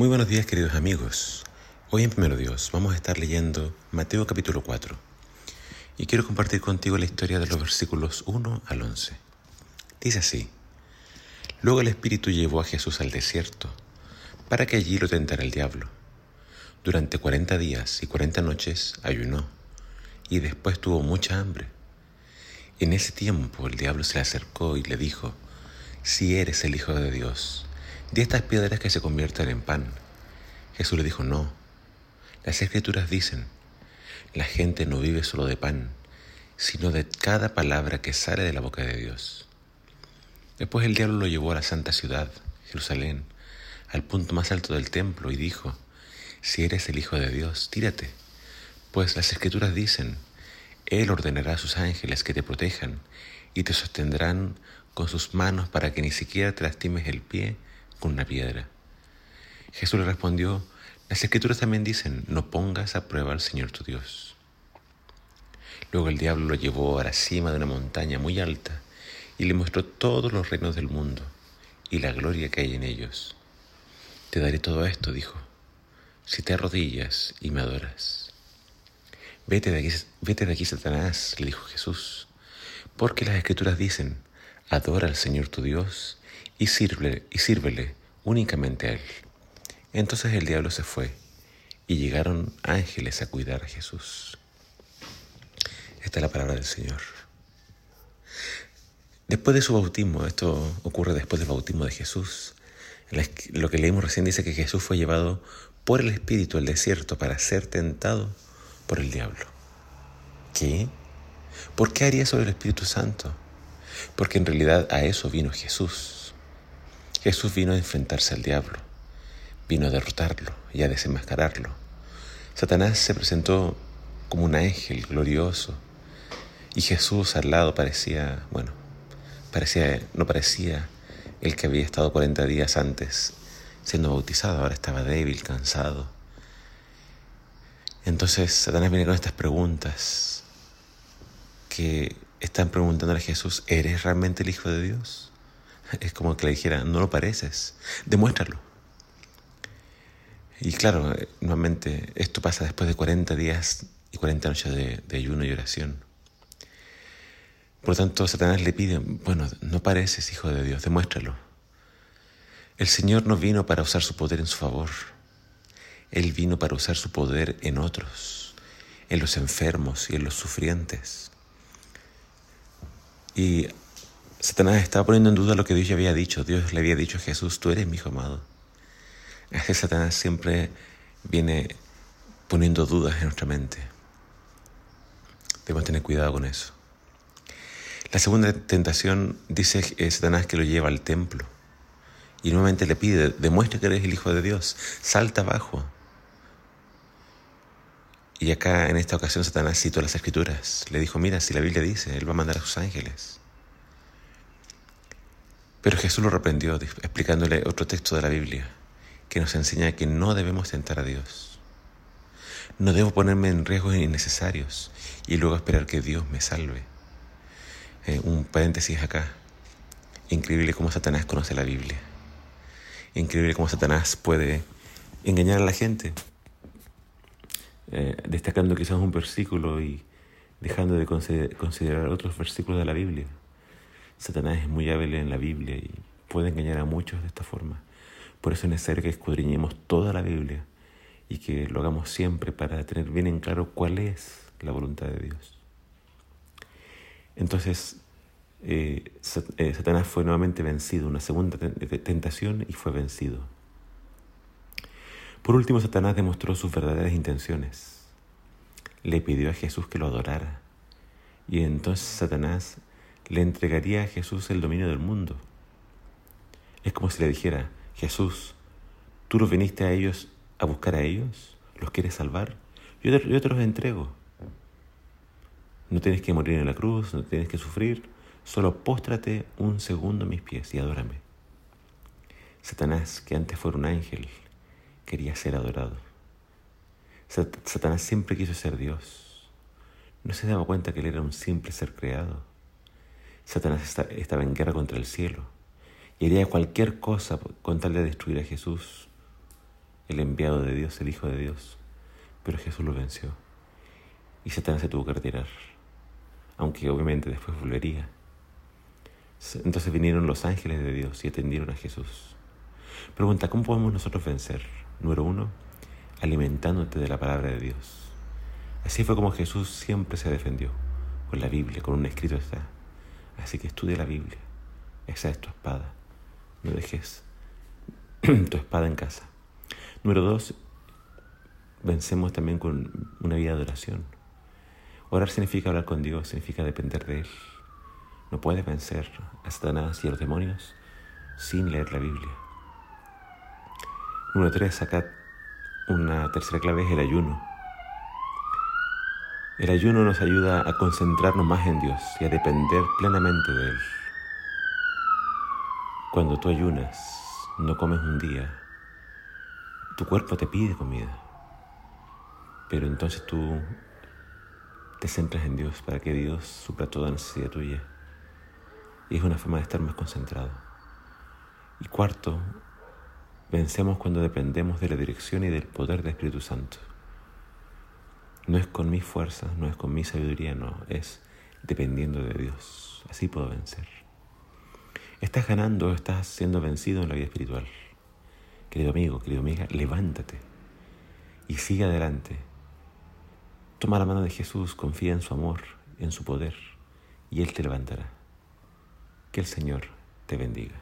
Muy buenos días queridos amigos. Hoy en Primero Dios vamos a estar leyendo Mateo capítulo 4 y quiero compartir contigo la historia de los versículos 1 al 11. Dice así, Luego el Espíritu llevó a Jesús al desierto para que allí lo tentara el diablo. Durante cuarenta días y cuarenta noches ayunó y después tuvo mucha hambre. En ese tiempo el diablo se le acercó y le dijo, Si eres el Hijo de Dios, de estas piedras que se conviertan en pan. Jesús le dijo, no. Las escrituras dicen, la gente no vive solo de pan, sino de cada palabra que sale de la boca de Dios. Después el diablo lo llevó a la santa ciudad, Jerusalén, al punto más alto del templo y dijo, si eres el Hijo de Dios, tírate, pues las escrituras dicen, Él ordenará a sus ángeles que te protejan y te sostendrán con sus manos para que ni siquiera te lastimes el pie con una piedra. Jesús le respondió, las escrituras también dicen, no pongas a prueba al Señor tu Dios. Luego el diablo lo llevó a la cima de una montaña muy alta y le mostró todos los reinos del mundo y la gloria que hay en ellos. Te daré todo esto, dijo, si te arrodillas y me adoras. Vete de aquí, vete de aquí Satanás, le dijo Jesús, porque las escrituras dicen, adora al Señor tu Dios y sírvele, y sírvele únicamente a Él. Entonces el diablo se fue y llegaron ángeles a cuidar a Jesús. Esta es la palabra del Señor. Después de su bautismo, esto ocurre después del bautismo de Jesús, lo que leímos recién dice que Jesús fue llevado por el Espíritu al desierto para ser tentado por el diablo. ¿Qué? ¿Por qué haría eso el Espíritu Santo? Porque en realidad a eso vino Jesús. Jesús vino a enfrentarse al diablo, vino a derrotarlo y a desenmascararlo. Satanás se presentó como un ángel glorioso y Jesús al lado parecía, bueno, parecía, no parecía el que había estado 40 días antes siendo bautizado, ahora estaba débil, cansado. Entonces Satanás viene con estas preguntas que están preguntando a Jesús, ¿eres realmente el Hijo de Dios? Es como que le dijera, no lo pareces, demuéstralo. Y claro, nuevamente, esto pasa después de 40 días y 40 noches de, de ayuno y oración. Por lo tanto, Satanás le pide, bueno, no pareces hijo de Dios, demuéstralo. El Señor no vino para usar su poder en su favor. Él vino para usar su poder en otros, en los enfermos y en los sufrientes. Y Satanás estaba poniendo en duda lo que Dios ya había dicho. Dios le había dicho a Jesús, tú eres mi hijo amado. que Satanás siempre viene poniendo dudas en nuestra mente. Debemos tener cuidado con eso. La segunda tentación dice Satanás que lo lleva al templo y nuevamente le pide, demuestra que eres el Hijo de Dios, salta abajo. Y acá en esta ocasión Satanás citó las escrituras. Le dijo, mira, si la Biblia dice, Él va a mandar a sus ángeles. Pero Jesús lo reprendió explicándole otro texto de la Biblia que nos enseña que no debemos tentar a Dios. No debo ponerme en riesgos innecesarios y luego esperar que Dios me salve. Eh, un paréntesis acá. Increíble cómo Satanás conoce la Biblia. Increíble cómo Satanás puede engañar a la gente, eh, destacando quizás un versículo y dejando de considerar otros versículos de la Biblia. Satanás es muy hábil en la Biblia y puede engañar a muchos de esta forma. Por eso es necesario que escudriñemos toda la Biblia y que lo hagamos siempre para tener bien en claro cuál es la voluntad de Dios. Entonces, eh, eh, Satanás fue nuevamente vencido, una segunda tentación y fue vencido. Por último, Satanás demostró sus verdaderas intenciones. Le pidió a Jesús que lo adorara. Y entonces Satanás le entregaría a Jesús el dominio del mundo. Es como si le dijera, Jesús, tú los viniste a ellos a buscar a ellos, los quieres salvar, yo te, los entrego. No tienes que morir en la cruz, no tienes que sufrir, solo póstrate un segundo a mis pies y adórame. Satanás, que antes fuera un ángel, quería ser adorado. Satanás siempre quiso ser Dios. No se daba cuenta que él era un simple ser creado. Satanás estaba en guerra contra el cielo y haría cualquier cosa con tal de destruir a Jesús. el enviado de Dios, el Hijo de Dios. Pero Jesús lo venció. Y Satanás se tuvo que retirar. Aunque obviamente después volvería. Entonces vinieron los ángeles de Dios y atendieron a Jesús. Pregunta, ¿cómo podemos nosotros vencer? Número uno, alimentándote de la palabra de Dios. Así fue como Jesús siempre se defendió, con la Biblia, con un escrito está. Así que estudia la Biblia. Esa es tu espada. No dejes tu espada en casa. Número dos, vencemos también con una vida de oración. Orar significa hablar con Dios, significa depender de Él. No puedes vencer a Satanás y a los demonios sin leer la Biblia. Número tres, acá una tercera clave es el ayuno. El ayuno nos ayuda a concentrarnos más en Dios y a depender plenamente de Él. Cuando tú ayunas, no comes un día, tu cuerpo te pide comida, pero entonces tú te centras en Dios para que Dios supla toda necesidad tuya. Y es una forma de estar más concentrado. Y cuarto, vencemos cuando dependemos de la dirección y del poder del Espíritu Santo. No es con mis fuerzas, no es con mi sabiduría, no, es dependiendo de Dios. Así puedo vencer. Estás ganando, estás siendo vencido en la vida espiritual. Querido amigo, querido amiga, levántate y sigue adelante. Toma la mano de Jesús, confía en su amor, en su poder, y Él te levantará. Que el Señor te bendiga.